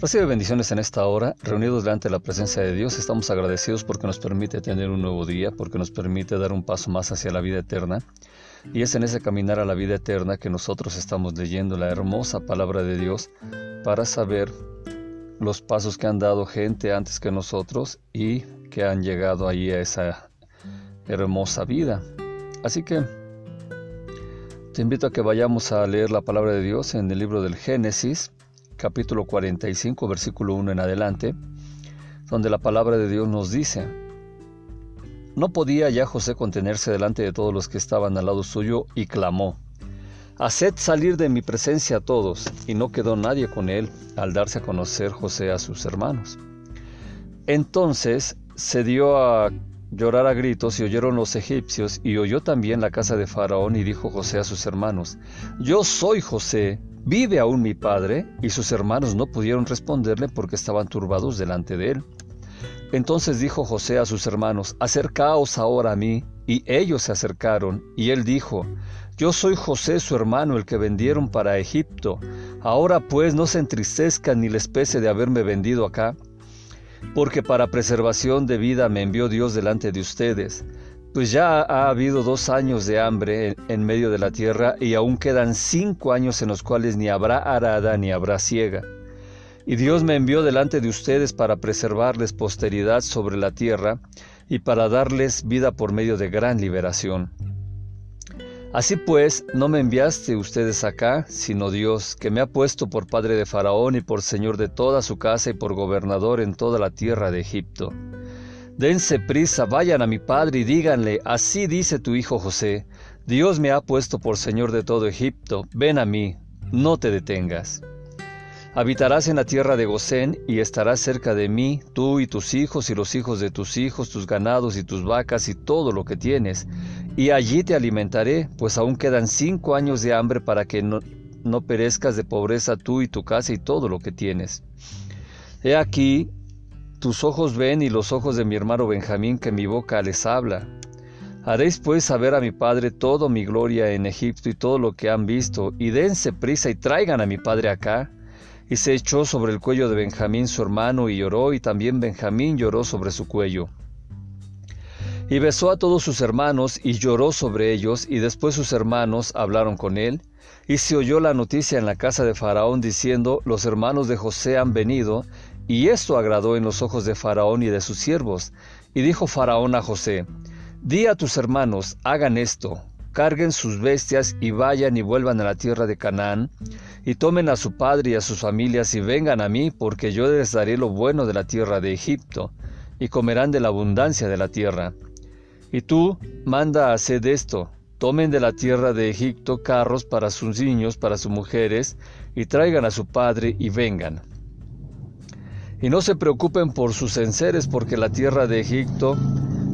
Recibe bendiciones en esta hora, reunidos delante de la presencia de Dios. Estamos agradecidos porque nos permite tener un nuevo día, porque nos permite dar un paso más hacia la vida eterna. Y es en ese caminar a la vida eterna que nosotros estamos leyendo la hermosa palabra de Dios para saber los pasos que han dado gente antes que nosotros y que han llegado ahí a esa hermosa vida. Así que te invito a que vayamos a leer la palabra de Dios en el libro del Génesis capítulo 45, versículo 1 en adelante, donde la palabra de Dios nos dice, No podía ya José contenerse delante de todos los que estaban al lado suyo y clamó, Haced salir de mi presencia a todos, y no quedó nadie con él al darse a conocer José a sus hermanos. Entonces se dio a llorar a gritos y oyeron los egipcios y oyó también la casa de Faraón y dijo José a sus hermanos, Yo soy José, ¿Vive aún mi padre? Y sus hermanos no pudieron responderle porque estaban turbados delante de él. Entonces dijo José a sus hermanos, Acercaos ahora a mí. Y ellos se acercaron, y él dijo, Yo soy José su hermano, el que vendieron para Egipto. Ahora pues no se entristezcan ni les pese de haberme vendido acá, porque para preservación de vida me envió Dios delante de ustedes. Pues ya ha habido dos años de hambre en, medio de la tierra y aún quedan cinco años en los cuales ni habrá arada ni habrá siega. Y Dios me envió delante de ustedes para preservarles posteridad sobre la tierra y para darles vida por medio de gran liberación. Así pues, no me enviaste ustedes acá, sino Dios, que me ha puesto por padre de Faraón y por señor de toda su casa y por gobernador en toda la tierra de Egipto. Dense prisa, vayan a mi padre y díganle, así dice tu hijo José, Dios me ha puesto por Señor de todo Egipto, ven a mí, no te detengas. Habitarás en la tierra de Gosén y estarás cerca de mí, tú y tus hijos y los hijos de tus hijos, tus ganados y tus vacas y todo lo que tienes, y allí te alimentaré, pues aún quedan cinco años de hambre para que no, no perezcas de pobreza tú y tu casa y todo lo que tienes. He aquí, tus ojos ven y los ojos de mi hermano Benjamín que mi boca les habla. Haréis pues saber a mi padre todo mi gloria en Egipto y todo lo que han visto, y dense prisa y traigan a mi padre acá. Y se echó sobre el cuello de Benjamín su hermano y lloró, y también Benjamín lloró sobre su cuello. Y besó a todos sus hermanos y lloró sobre ellos, y después sus hermanos hablaron con él, y se oyó la noticia en la casa de Faraón diciendo, los hermanos de José han venido, y esto agradó en los ojos de Faraón y de sus siervos. Y dijo Faraón a José, Di a tus hermanos, hagan esto, carguen sus bestias y vayan y vuelvan a la tierra de Canaán, y tomen a su padre y a sus familias y vengan a mí, porque yo les daré lo bueno de la tierra de Egipto, y comerán de la abundancia de la tierra. Y tú, manda a hacer esto, tomen de la tierra de Egipto carros para sus niños, para sus mujeres, y traigan a su padre y vengan. Y no se preocupen por sus enseres, porque la tierra de Egipto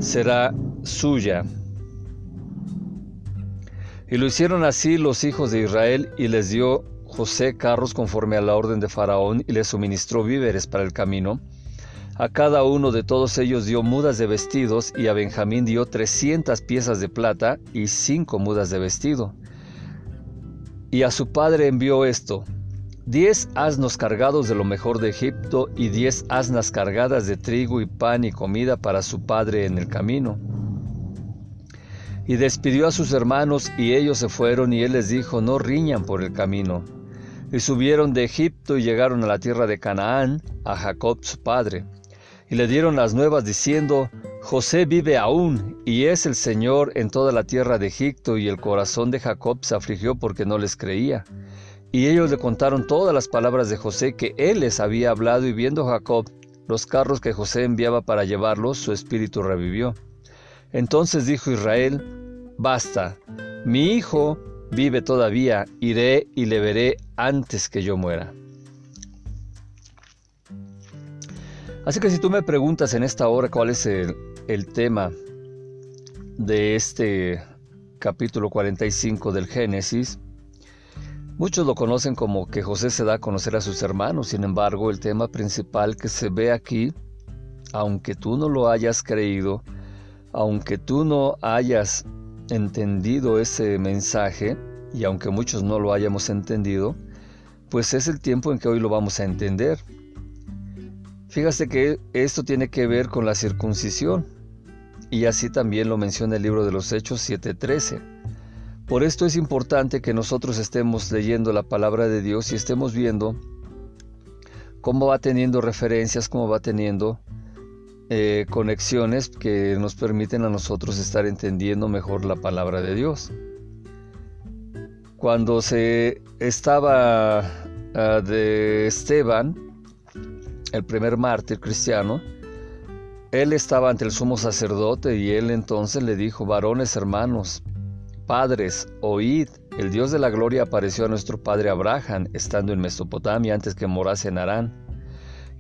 será suya. Y lo hicieron así los hijos de Israel, y les dio José carros conforme a la orden de Faraón, y les suministró víveres para el camino. A cada uno de todos ellos dio mudas de vestidos, y a Benjamín dio trescientas piezas de plata y cinco mudas de vestido. Y a su padre envió esto, diez asnos cargados de lo mejor de Egipto y diez asnas cargadas de trigo y pan y comida para su padre en el camino. Y despidió a sus hermanos y ellos se fueron y él les dijo, no riñan por el camino. Y subieron de Egipto y llegaron a la tierra de Canaán, a Jacob su padre. Y le dieron las nuevas diciendo, José vive aún y es el Señor en toda la tierra de Egipto y el corazón de Jacob se afligió porque no les creía. Y ellos le contaron todas las palabras de José que él les había hablado y viendo Jacob los carros que José enviaba para llevarlos, su espíritu revivió. Entonces dijo Israel, basta, mi hijo vive todavía, iré y le veré antes que yo muera. Así que si tú me preguntas en esta hora cuál es el, tema de este capítulo 45 del Génesis, Muchos lo conocen como que José se da a conocer a sus hermanos, sin embargo el tema principal que se ve aquí, aunque tú no lo hayas creído, aunque tú no hayas entendido ese mensaje, y aunque muchos no lo hayamos entendido, pues es el tiempo en que hoy lo vamos a entender. Fíjate que esto tiene que ver con la circuncisión, y así también lo menciona el libro de los Hechos 7:13. Por esto es importante que nosotros estemos leyendo la palabra de Dios y estemos viendo cómo va teniendo referencias, cómo va teniendo eh, conexiones que nos permiten a nosotros estar entendiendo mejor la palabra de Dios. Cuando se estaba ah, de Esteban, el primer mártir cristiano, él estaba ante el sumo sacerdote y él entonces le dijo, varones hermanos, padres, oíd, el Dios de la gloria apareció a nuestro padre Abraham estando en Mesopotamia antes que morase en Harán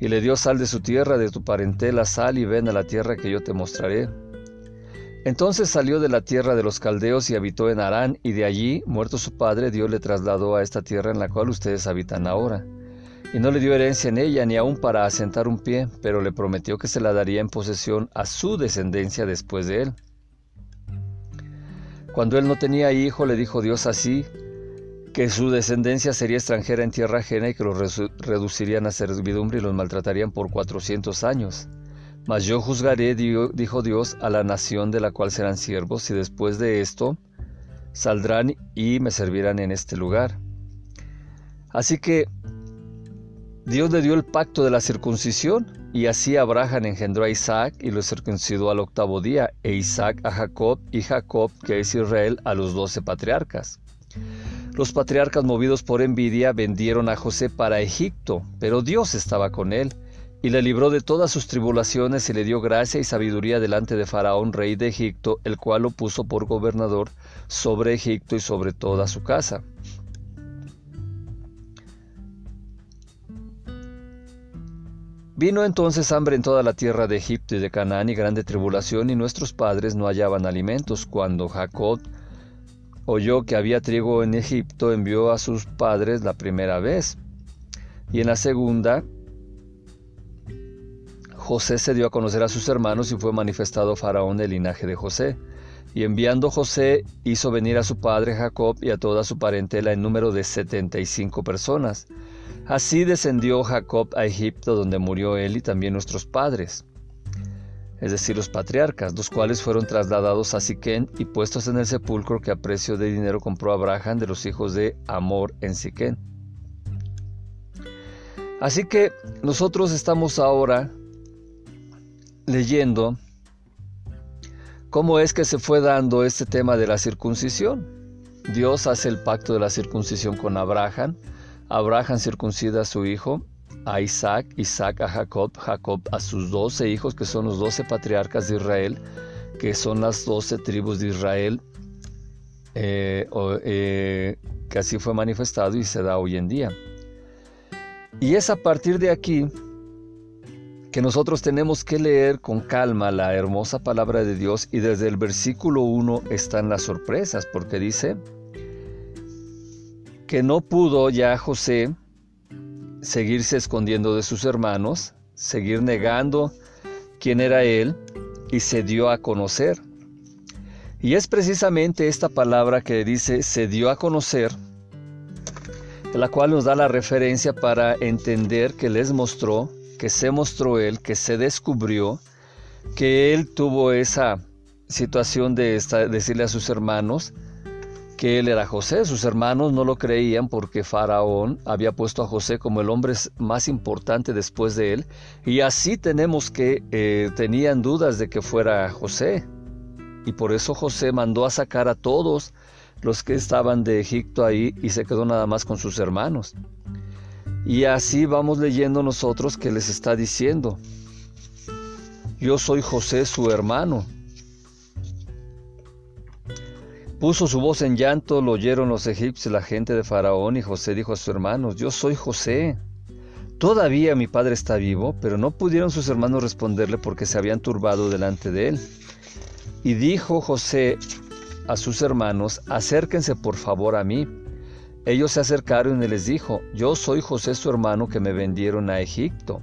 y le dio sal de su tierra, de tu parentela, sal y ven a la tierra que yo te mostraré. Entonces salió de la tierra de los caldeos y habitó en Harán, y de allí, muerto su padre, Dios le trasladó a esta tierra en la cual ustedes habitan ahora. Y no le dio herencia en ella, ni aun para asentar un pie, pero le prometió que se la daría en posesión a su descendencia después de él. Cuando él no tenía hijo, le dijo Dios así, que su descendencia sería extranjera en tierra ajena y que los reducirían a servidumbre y los maltratarían por cuatrocientos años. Mas yo juzgaré, dijo Dios, a la nación de la cual serán siervos, y después de esto saldrán y me servirán en este lugar. Así que Dios le dio el pacto de la circuncisión, y así Abraham engendró a Isaac y lo circuncidó al octavo día, e Isaac a Jacob, y Jacob, que es Israel, a los doce patriarcas. Los patriarcas movidos por envidia vendieron a José para Egipto, pero Dios estaba con él y le libró de todas sus tribulaciones y le dio gracia y sabiduría delante de Faraón, rey de Egipto, el cual lo puso por gobernador sobre Egipto y sobre toda su casa. Vino entonces hambre en toda la tierra de Egipto y de Canaán y grande tribulación, y nuestros padres no hallaban alimentos. Cuando Jacob oyó que había trigo en Egipto, envió a sus padres la primera vez. Y en la segunda, José se dio a conocer a sus hermanos y fue manifestado Faraón del linaje de José. Y enviando José, hizo venir a su padre Jacob y a toda su parentela en número de setenta y cinco personas. Así descendió Jacob a Egipto, donde murió él y también nuestros padres es decir, los patriarcas, los cuales fueron trasladados a Siquén y puestos en el sepulcro que a precio de dinero compró Abraham de los hijos de Amor en Siquén. Así que nosotros estamos ahora leyendo cómo es que se fue dando este tema de la circuncisión. Dios hace el pacto de la circuncisión con Abraham, Abraham circuncida a su hijo a Isaac, Isaac a Jacob, Jacob a sus doce hijos, que son los doce patriarcas de Israel, que son las doce tribus de Israel, eh, eh, que así fue manifestado y se da hoy en día. Y es a partir de aquí que nosotros tenemos que leer con calma la hermosa palabra de Dios y desde el versículo 1 están las sorpresas, porque dice que no pudo ya José seguirse escondiendo de sus hermanos, seguir negando quién era él y se dio a conocer. Y es precisamente esta palabra que dice se dio a conocer, la cual nos da la referencia para entender que les mostró, que se mostró él, que se descubrió, que él tuvo esa situación de decirle a sus hermanos, que él era José. Sus hermanos no lo creían porque Faraón había puesto a José como el hombre más importante después de él. Y así tenemos que eh, tenían dudas de que fuera José. Y por eso José mandó a sacar a todos los que estaban de Egipto ahí y se quedó nada más con sus hermanos. Y así vamos leyendo nosotros que les está diciendo, yo soy José su hermano Puso su voz en llanto, lo oyeron los egipcios, la gente de Faraón, y José dijo a sus hermanos, yo soy José. Todavía mi padre está vivo, pero no pudieron sus hermanos responderle porque se habían turbado delante de él. Y dijo José a sus hermanos, acérquense por favor a mí. Ellos se acercaron y les dijo, yo soy José su hermano que me vendieron a Egipto.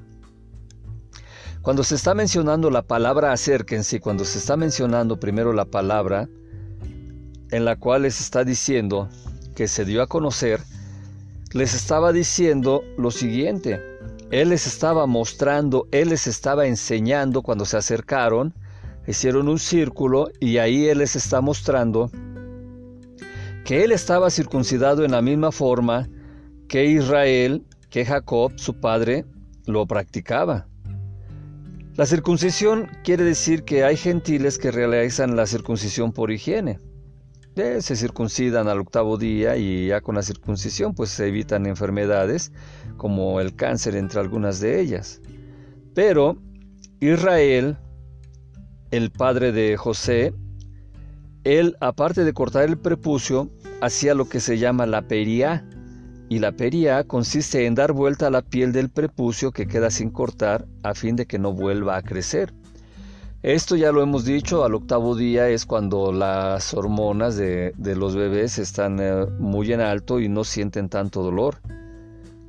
Cuando se está mencionando la palabra acérquense, cuando se está mencionando primero la palabra, en la cual les está diciendo que se dio a conocer, les estaba diciendo lo siguiente. Él les estaba mostrando, Él les estaba enseñando cuando se acercaron, hicieron un círculo y ahí Él les está mostrando que Él estaba circuncidado en la misma forma que Israel, que Jacob, su padre, lo practicaba. La circuncisión quiere decir que hay gentiles que realizan la circuncisión por higiene. Se circuncidan al octavo día y ya con la circuncisión pues se evitan enfermedades como el cáncer entre algunas de ellas. Pero Israel, el padre de José, él aparte de cortar el prepucio, hacía lo que se llama la peria, y la peria consiste en dar vuelta a la piel del prepucio que queda sin cortar a fin de que no vuelva a crecer. Esto ya lo hemos dicho, al octavo día es cuando las hormonas de, los bebés están eh, muy en alto y no sienten tanto dolor.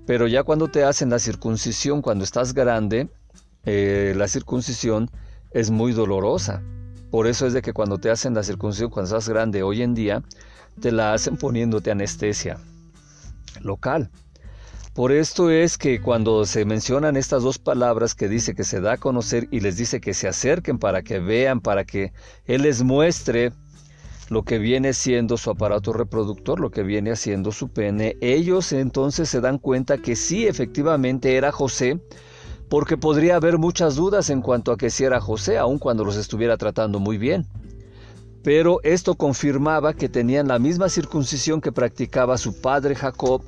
Pero ya cuando te hacen la circuncisión, cuando estás grande, eh, la circuncisión es muy dolorosa. Por eso es de que cuando te hacen la circuncisión, cuando estás grande hoy en día, te la hacen poniéndote anestesia local. Por esto es que cuando se mencionan estas dos palabras que dice que se da a conocer y les dice que se acerquen para que vean, para que Él les muestre lo que viene siendo su aparato reproductor, lo que viene haciendo su pene, ellos entonces se dan cuenta que sí, efectivamente era José, porque podría haber muchas dudas en cuanto a que si era José, aun cuando los estuviera tratando muy bien. Pero esto confirmaba que tenían la misma circuncisión que practicaba su padre Jacob,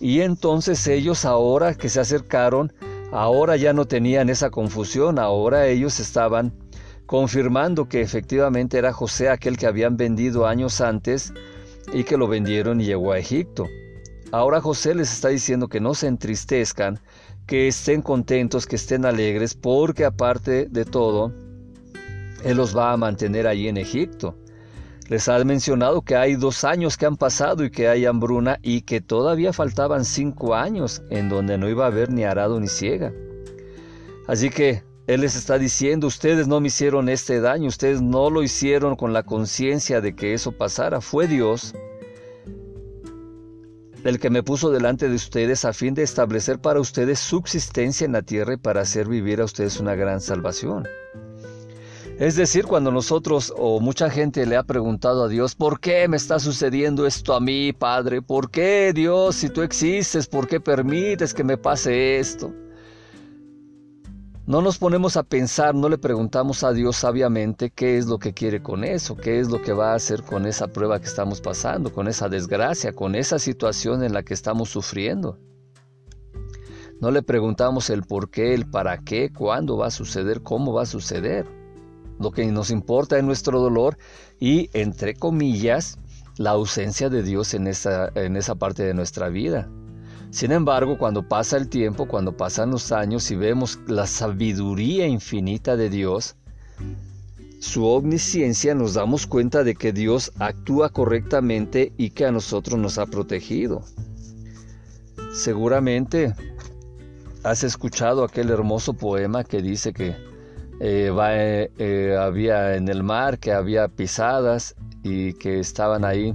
y entonces ellos ahora que se acercaron, ahora ya no tenían esa confusión, ahora ellos estaban confirmando que efectivamente era José aquel que habían vendido años antes y que lo vendieron y llegó a Egipto. Ahora José les está diciendo que no se entristezcan, que estén contentos, que estén alegres, porque aparte de todo, él los va a mantener allí en Egipto. Les ha mencionado que hay dos años que han pasado y que hay hambruna y que todavía faltaban cinco años en donde no iba a haber ni arado ni ciega. Así que Él les está diciendo, ustedes no me hicieron este daño, ustedes no lo hicieron con la conciencia de que eso pasara, fue Dios el que me puso delante de ustedes a fin de establecer para ustedes subsistencia en la tierra y para hacer vivir a ustedes una gran salvación. Es decir, cuando nosotros o mucha gente le ha preguntado a Dios, ¿por qué me está sucediendo esto a mí, Padre? ¿Por qué, Dios, si tú existes, por qué permites que me pase esto? No nos ponemos a pensar, no le preguntamos a Dios sabiamente qué es lo que quiere con eso, qué es lo que va a hacer con esa prueba que estamos pasando, con esa desgracia, con esa situación en la que estamos sufriendo. No le preguntamos el por qué, el para qué, cuándo va a suceder, cómo va a suceder. Lo que nos importa es nuestro dolor y, entre comillas, la ausencia de Dios en esa, en esa parte de nuestra vida. Sin embargo, cuando pasa el tiempo, cuando pasan los años y vemos la sabiduría infinita de Dios, su omnisciencia, nos damos cuenta de que Dios actúa correctamente y que a nosotros nos ha protegido. Seguramente has escuchado aquel hermoso poema que dice que eh, eh, eh, había en el mar, que había pisadas y que estaban ahí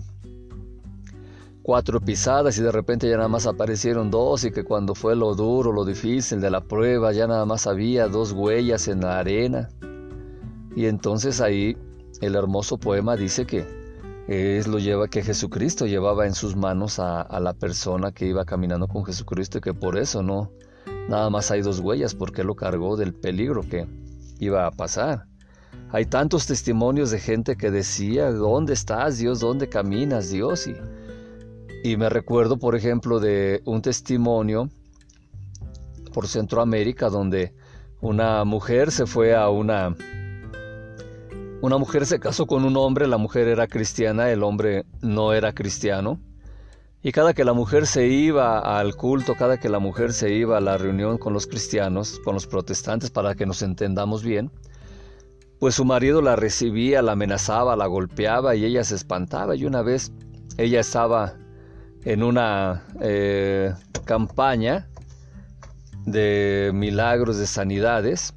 cuatro pisadas y de repente ya nada más aparecieron dos y que cuando fue lo duro, lo difícil de la prueba, ya nada más había dos huellas en la arena. Y entonces ahí el hermoso poema dice que es lo lleva que Jesucristo llevaba en sus manos a, a la persona que iba caminando con Jesucristo y que por eso no nada más hay dos huellas porque lo cargó del peligro que iba a pasar. Hay tantos testimonios de gente que decía, ¿dónde estás Dios? ¿Dónde caminas Dios? Y, y me recuerdo, por ejemplo, de un testimonio por Centroamérica donde una mujer se fue a una... Una mujer se casó con un hombre, la mujer era cristiana, el hombre no era cristiano. Y cada que la mujer se iba al culto, cada que la mujer se iba a la reunión con los cristianos, con los protestantes, para que nos entendamos bien, pues su marido la recibía, la amenazaba, la golpeaba y ella se espantaba. Y una vez ella estaba en una eh, campaña de milagros, de sanidades,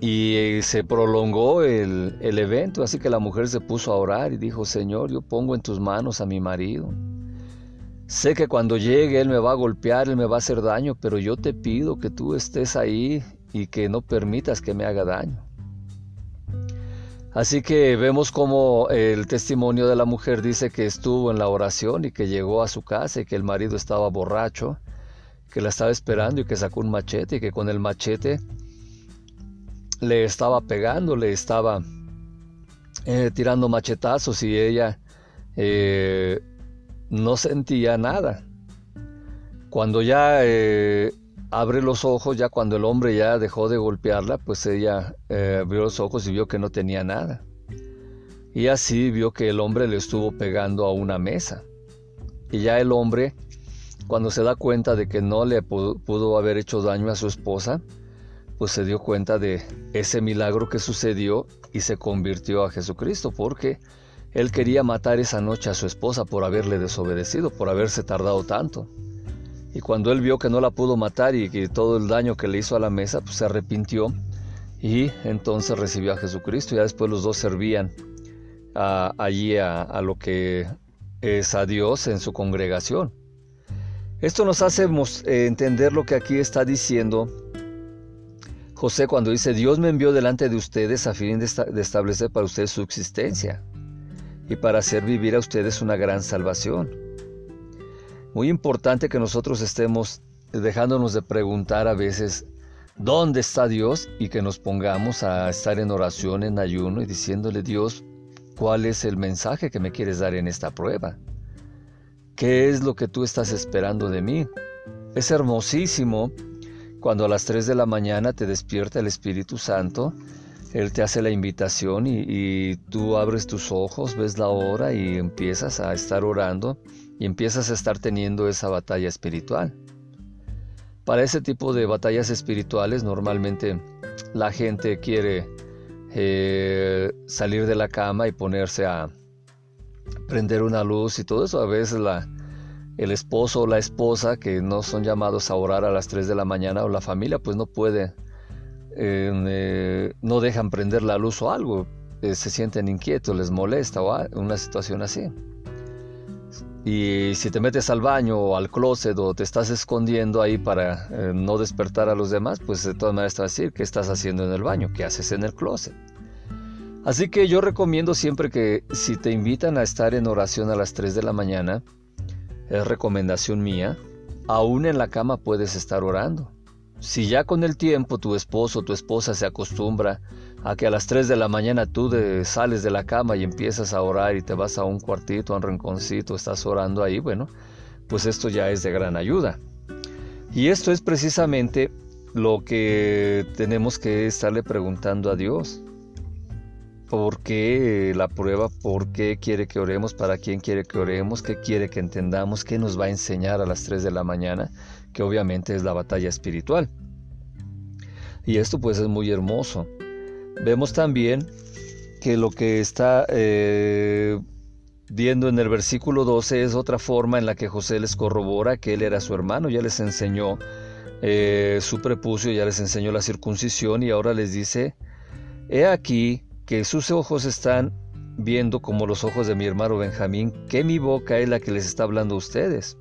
y se prolongó el, el evento, así que la mujer se puso a orar y dijo, Señor, yo pongo en tus manos a mi marido Sé que cuando llegue Él me va a golpear, Él me va a hacer daño, pero yo te pido que tú estés ahí y que no permitas que me haga daño. Así que vemos como el testimonio de la mujer dice que estuvo en la oración y que llegó a su casa y que el marido estaba borracho, que la estaba esperando y que sacó un machete y que con el machete le estaba pegando, le estaba eh, tirando machetazos y ella eh, no sentía nada. Cuando ya eh, abre los ojos, ya cuando el hombre ya dejó de golpearla, pues ella abrió los ojos y vio que no tenía nada. Y así vio que el hombre le estuvo pegando a una mesa. Y ya el hombre, cuando se da cuenta de que no le pudo haber hecho daño a su esposa, pues se dio cuenta de ese milagro que sucedió y se convirtió a Jesucristo, porque él quería matar esa noche a su esposa por haberle desobedecido, por haberse tardado tanto. Y cuando él vio que no la pudo matar y que todo el daño que le hizo a la mesa, pues se arrepintió y entonces recibió a Jesucristo. Ya después los dos servían allí a, lo que es a Dios en su congregación. Esto nos hace eh, entender lo que aquí está diciendo José cuando dice, Dios me envió delante de ustedes a fin de, establecer para ustedes su existencia y para hacer vivir a ustedes una gran salvación. Muy importante que nosotros estemos dejándonos de preguntar a veces, ¿dónde está Dios? Y que nos pongamos a estar en oración, en ayuno y diciéndole, Dios, ¿cuál es el mensaje que me quieres dar en esta prueba? ¿Qué es lo que tú estás esperando de mí? Es hermosísimo cuando a las 3 de la mañana te despierta el Espíritu Santo, Él te hace la invitación y, tú abres tus ojos, ves la hora y empiezas a estar orando y empiezas a estar teniendo esa batalla espiritual. Para ese tipo de batallas espirituales normalmente la gente quiere eh, salir de la cama y ponerse a prender una luz y todo eso. A veces la, el esposo o la esposa que no son llamados a orar a las 3 de la mañana o la familia pues no puede, eh, no dejan prender la luz o algo, eh, se sienten inquietos, les molesta o una situación así. Y si te metes al baño o al closet o te estás escondiendo ahí para eh, no despertar a los demás, pues de todas maneras te va a decir qué estás haciendo en el baño, qué haces en el closet. Así que yo recomiendo siempre que si te invitan a estar en oración a las 3 de la mañana, es recomendación mía, aún en la cama puedes estar orando. Si ya con el tiempo tu esposo o tu esposa se acostumbra a que a las 3 de la mañana tú sales de la cama y empiezas a orar y te vas a un cuartito, a un rinconcito, estás orando ahí, bueno, pues esto ya es de gran ayuda. Y esto es precisamente lo que tenemos que estarle preguntando a Dios por qué la prueba, por qué quiere que oremos, para quién quiere que oremos, qué quiere que entendamos, qué nos va a enseñar a las 3 de la mañana, que obviamente es la batalla espiritual. Y esto pues es muy hermoso. Vemos también que lo que está eh, viendo en el versículo 12 es otra forma en la que José les corrobora que él era su hermano, ya les enseñó eh, su prepucio, ya les enseñó la circuncisión y ahora les dice, he aquí que sus ojos están viendo como los ojos de mi hermano Benjamín, que mi boca es la que les está hablando a ustedes.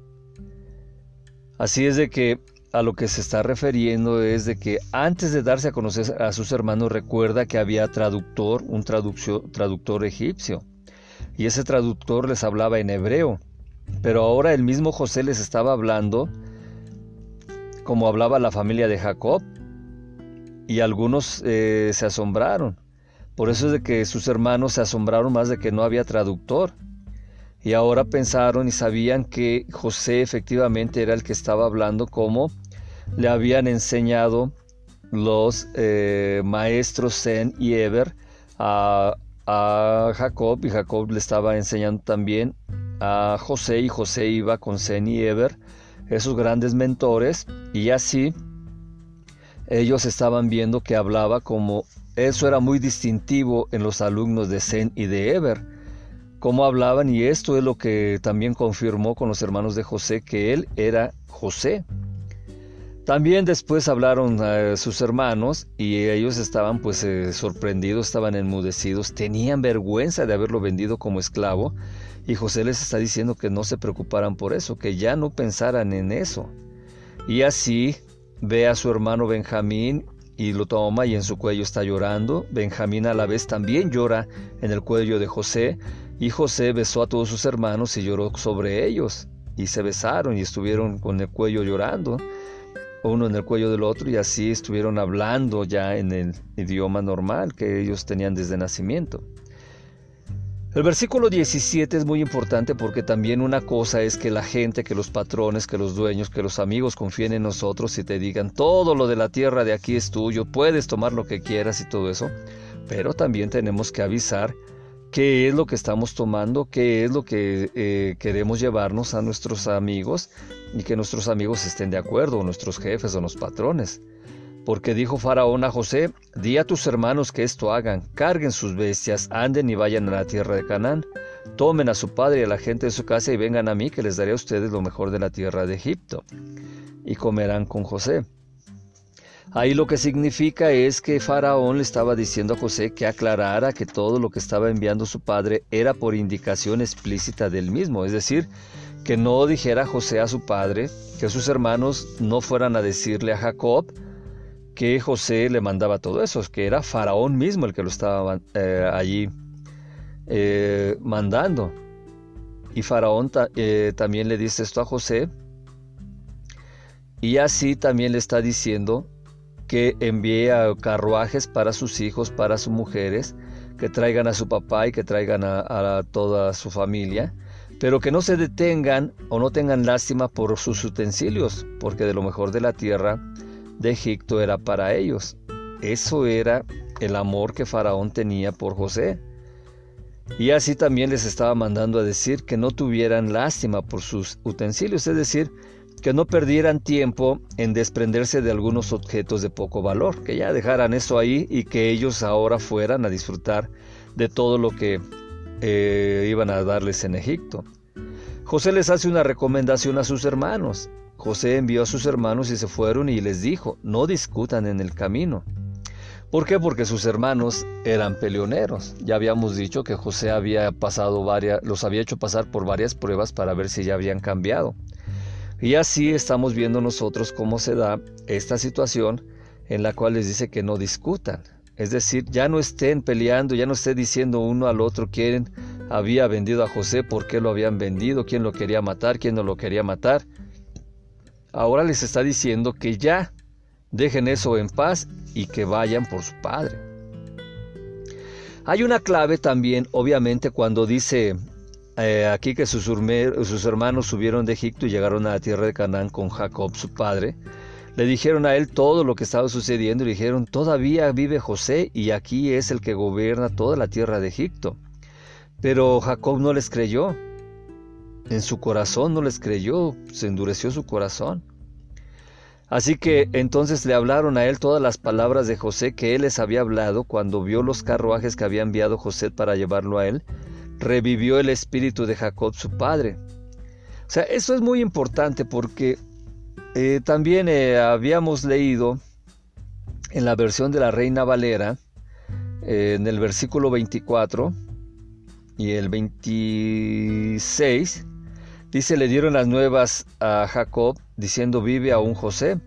Así es de que a lo que se está refiriendo es de que antes de darse a conocer a sus hermanos recuerda que había traductor, un traductor egipcio, y ese traductor les hablaba en hebreo, pero ahora el mismo José les estaba hablando como hablaba la familia de Jacob, y algunos eh, se asombraron. Por eso es de que sus hermanos se asombraron más de que no había traductor. Y ahora pensaron y sabían que José efectivamente era el que estaba hablando como le habían enseñado los eh, maestros Zen y Eber a, a, Jacob y Jacob le estaba enseñando también a José y José iba con Zen y Eber, esos grandes mentores, y así ellos estaban viendo que hablaba como eso era muy distintivo en los alumnos de Zen y de Eber, cómo hablaban y esto es lo que también confirmó con los hermanos de José que él era José. También después hablaron a sus hermanos y ellos estaban pues eh, sorprendidos, estaban enmudecidos, tenían vergüenza de haberlo vendido como esclavo y José les está diciendo que no se preocuparan por eso, que ya no pensaran en eso. Y así ve a su hermano Benjamín y lo toma y en su cuello está llorando. Benjamín a la vez también llora en el cuello de José y José besó a todos sus hermanos y lloró sobre ellos y se besaron y estuvieron con el cuello llorando uno en el cuello del otro y así estuvieron hablando ya en el idioma normal que ellos tenían desde nacimiento. El versículo 17 es muy importante porque también una cosa es que la gente, que los patrones, que los dueños, que los amigos confíen en nosotros y te digan todo lo de la tierra de aquí es tuyo, puedes tomar lo que quieras y todo eso, pero también tenemos que avisar qué es lo que estamos tomando, qué es lo que eh, queremos llevarnos a nuestros amigos y que nuestros amigos estén de acuerdo, o nuestros jefes o los patrones. Porque dijo Faraón a José, di a tus hermanos que esto hagan, carguen sus bestias, anden y vayan a la tierra de Canaán, tomen a su padre y a la gente de su casa y vengan a mí, que les daré a ustedes lo mejor de la tierra de Egipto. Y comerán con José. Ahí lo que significa es que Faraón le estaba diciendo a José que aclarara que todo lo que estaba enviando su padre era por indicación explícita del mismo, es decir, que no dijera José a su padre, que sus hermanos no fueran a decirle a Jacob que José le mandaba todo eso, que era Faraón mismo el que lo estaba eh, allí eh, mandando. Y Faraón eh, también le dice esto a José. Y así también le está diciendo que envíe a carruajes para sus hijos, para sus mujeres, que traigan a su papá y que traigan a, toda su familia, pero que no se detengan o no tengan lástima por sus utensilios, porque de lo mejor de la tierra de Egipto era para ellos. Eso era el amor que Faraón tenía por José. Y así también les estaba mandando a decir que no tuvieran lástima por sus utensilios, es decir, que no perdieran tiempo en desprenderse de algunos objetos de poco valor, que ya dejaran eso ahí y que ellos ahora fueran a disfrutar de todo lo que eh, iban a darles en Egipto. José les hace una recomendación a sus hermanos. José envió a sus hermanos y se fueron y les dijo, no discutan en el camino. ¿Por qué? Porque sus hermanos eran peleoneros. Ya habíamos dicho que José había pasado varias, los había hecho pasar por varias pruebas para ver si ya habían cambiado. Y así estamos viendo nosotros cómo se da esta situación en la cual les dice que no discutan. Es decir, ya no estén peleando, ya no estén diciendo uno al otro quién había vendido a José, por qué lo habían vendido, quién lo quería matar, quién no lo quería matar. Ahora les está diciendo que ya dejen eso en paz y que vayan por su padre. Hay una clave también, obviamente, cuando dice eh, aquí que sus, sus hermanos subieron de Egipto y llegaron a la tierra de Canaán con Jacob, su padre. Le dijeron a él todo lo que estaba sucediendo y le dijeron, todavía vive José y aquí es el que gobierna toda la tierra de Egipto. Pero Jacob no les creyó. En su corazón no les creyó, se endureció su corazón. Así que entonces le hablaron a él todas las palabras de José que él les había hablado cuando vio los carruajes que había enviado José para llevarlo a él revivió el espíritu de Jacob su padre. O sea, esto es muy importante porque eh, también eh, habíamos leído en la versión de la Reina Valera, eh, en el versículo 24 y el 26, dice, le dieron las nuevas a Jacob diciendo, vive aún José,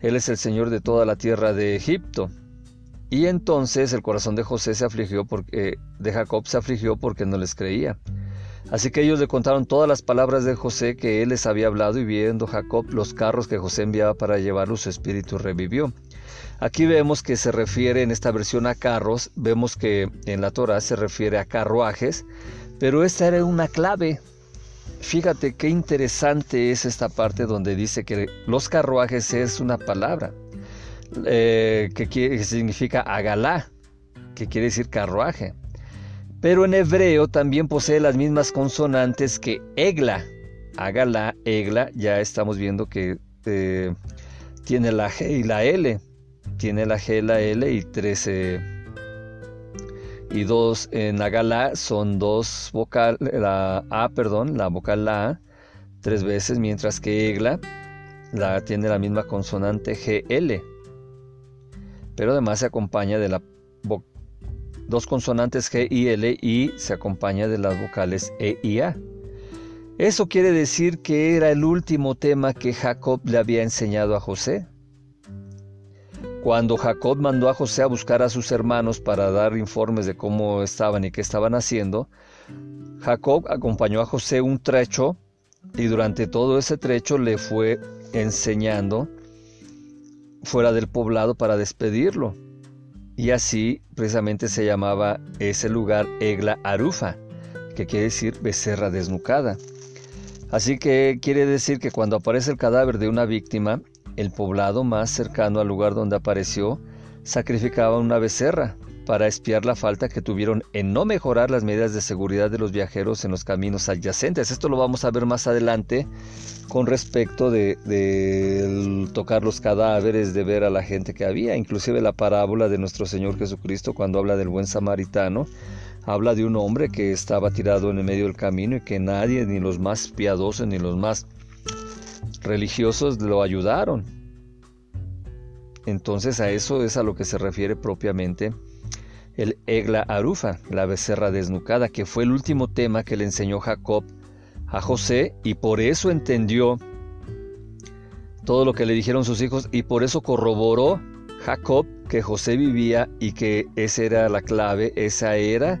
él es el Señor de toda la tierra de Egipto. Y entonces el corazón de José se afligió porque de Jacob se afligió porque no les creía. Así que ellos le contaron todas las palabras de José que él les había hablado y viendo Jacob los carros que José enviaba para llevarlos, su espíritu revivió. Aquí vemos que se refiere en esta versión a carros, vemos que en la Torah se refiere a carruajes, pero esta era una clave. Fíjate qué interesante es esta parte donde dice que los carruajes es una palabra. Eh, que, significa agalá, que quiere decir carruaje. Pero en hebreo también posee las mismas consonantes que egla. Agalá, egla, ya estamos viendo que eh, tiene la G y la L. Tiene la G, la L y 13 y dos en agalá son dos vocales, la A, perdón, la vocal la tres veces, mientras que egla la, tiene la misma consonante GL, pero además se acompaña de la dos consonantes G y L y se acompaña de las vocales E y A. Eso quiere decir que era el último tema que Jacob le había enseñado a José. Cuando Jacob mandó a José a buscar a sus hermanos para dar informes de cómo estaban y qué estaban haciendo, Jacob acompañó a José un trecho y durante todo ese trecho le fue enseñando fuera del poblado para despedirlo. Y así precisamente se llamaba ese lugar Egla Arufa, que quiere decir becerra desnucada. Así que quiere decir que cuando aparece el cadáver de una víctima, el poblado más cercano al lugar donde apareció sacrificaba una becerra para espiar la falta que tuvieron en no mejorar las medidas de seguridad de los viajeros en los caminos adyacentes. Esto lo vamos a ver más adelante con respecto de, tocar los cadáveres, de ver a la gente que había, inclusive la parábola de nuestro Señor Jesucristo cuando habla del buen samaritano. Habla de un hombre que estaba tirado en el medio del camino y que nadie, ni los más piadosos, ni los más religiosos, lo ayudaron. Entonces a eso es a lo que se refiere propiamente el Egla Arufa, la becerra desnucada, que fue el último tema que le enseñó Jacob a José y por eso entendió todo lo que le dijeron sus hijos y por eso corroboró Jacob que José vivía y que esa era la clave, esa era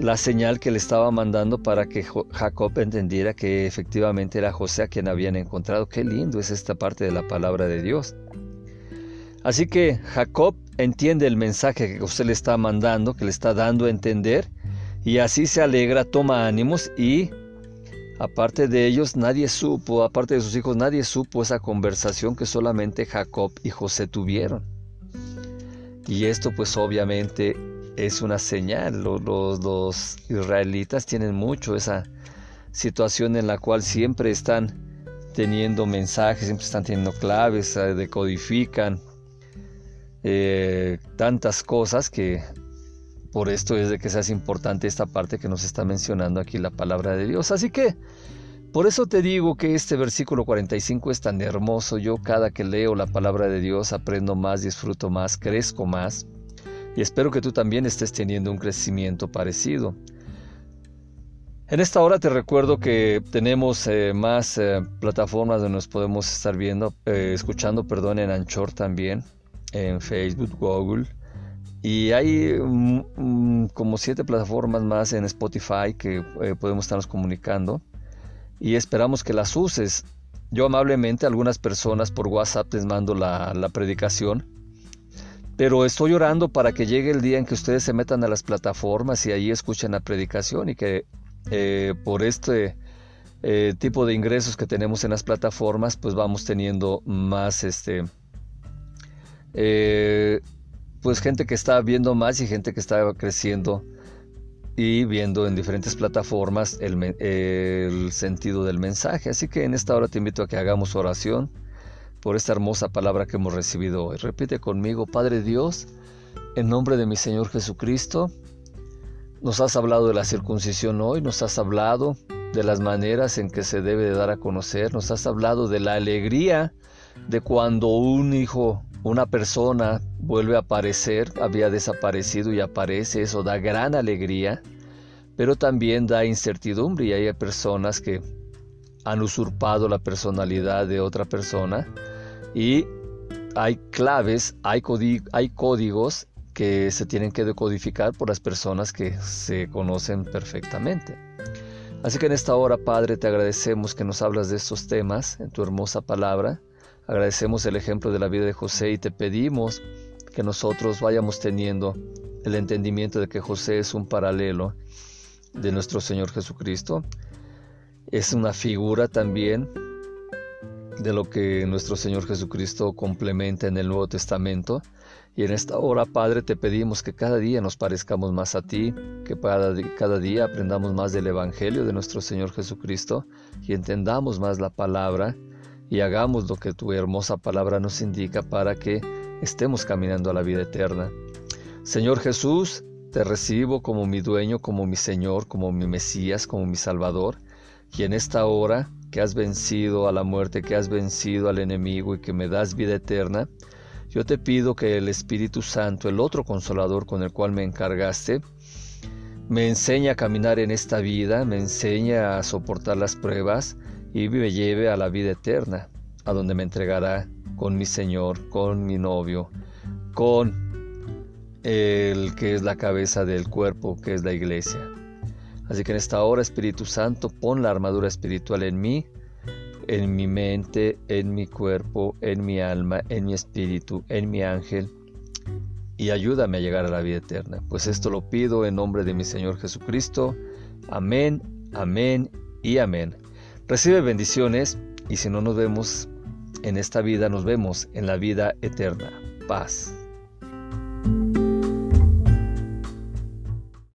la señal que le estaba mandando para que Jacob entendiera que efectivamente era José a quien habían encontrado. Qué lindo es esta parte de la palabra de Dios. Así que Jacob entiende el mensaje que José le está mandando, que le está dando a entender, y así se alegra, toma ánimos y aparte de ellos nadie supo, aparte de sus hijos nadie supo esa conversación que solamente Jacob y José tuvieron. Y esto pues obviamente es una señal, los, los, israelitas tienen mucho esa situación en la cual siempre están teniendo mensajes, siempre están teniendo claves, decodifican eh, tantas cosas que por esto es de que se hace importante esta parte que nos está mencionando aquí la palabra de Dios. Así que por eso te digo que este versículo 45 es tan hermoso. Yo cada que leo la palabra de Dios aprendo más, disfruto más, crezco más. Y espero que tú también estés teniendo un crecimiento parecido. En esta hora te recuerdo que tenemos eh, más eh, plataformas donde nos podemos estar viendo, escuchando, perdón, en Anchor también en Facebook, Google. Y hay mm, mm, como siete plataformas más en Spotify que eh, podemos estarnos comunicando. Y esperamos que las uses. Yo amablemente a algunas personas por WhatsApp les mando la, predicación. Pero estoy orando para que llegue el día en que ustedes se metan a las plataformas y ahí escuchen la predicación y que eh, por este eh, tipo de ingresos que tenemos en las plataformas pues vamos teniendo más este eh, pues gente que está viendo más y gente que está creciendo y viendo en diferentes plataformas el, el, sentido del mensaje. Así que en esta hora te invito a que hagamos oración por esta hermosa palabra que hemos recibido hoy. Repite conmigo, Padre Dios, en nombre de mi Señor Jesucristo, nos has hablado de la circuncisión hoy, nos has hablado de las maneras en que se debe de dar a conocer, nos has hablado de la alegría de cuando un hijo una persona vuelve a aparecer, había desaparecido y aparece, eso da gran alegría, pero también da incertidumbre y hay personas que han usurpado la personalidad de otra persona y hay claves, hay, hay códigos que se tienen que decodificar por las personas que se conocen perfectamente. Así que en esta hora, Padre, te agradecemos que nos hablas de estos temas en tu hermosa palabra. Agradecemos el ejemplo de la vida de José y te pedimos que nosotros vayamos teniendo el entendimiento de que José es un paralelo de nuestro Señor Jesucristo. Es una figura también de lo que nuestro Señor Jesucristo complementa en el Nuevo Testamento. Y en esta hora, Padre, te pedimos que cada día nos parezcamos más a ti, que cada, cada día aprendamos más del Evangelio de nuestro Señor Jesucristo y entendamos más la palabra y hagamos lo que tu hermosa palabra nos indica para que estemos caminando a la vida eterna. Señor Jesús, te recibo como mi dueño, como mi Señor, como mi Mesías, como mi Salvador, Y en esta hora que has vencido a la muerte, que has vencido al enemigo y que me das vida eterna, yo te pido que el Espíritu Santo, el otro consolador con el cual me encargaste, me enseñe a caminar en esta vida, me enseñe a soportar las pruebas y me lleve a la vida eterna, a donde me entregará con mi Señor, con mi novio, con el que es la cabeza del cuerpo, que es la iglesia. Así que en esta hora, Espíritu Santo, pon la armadura espiritual en mí, en mi mente, en mi cuerpo, en mi alma, en mi espíritu, en mi ángel, y ayúdame a llegar a la vida eterna. Pues esto lo pido en nombre de mi Señor Jesucristo. Amén, amén y amén. Recibe bendiciones y si no nos vemos en esta vida, nos vemos en la vida eterna. Paz.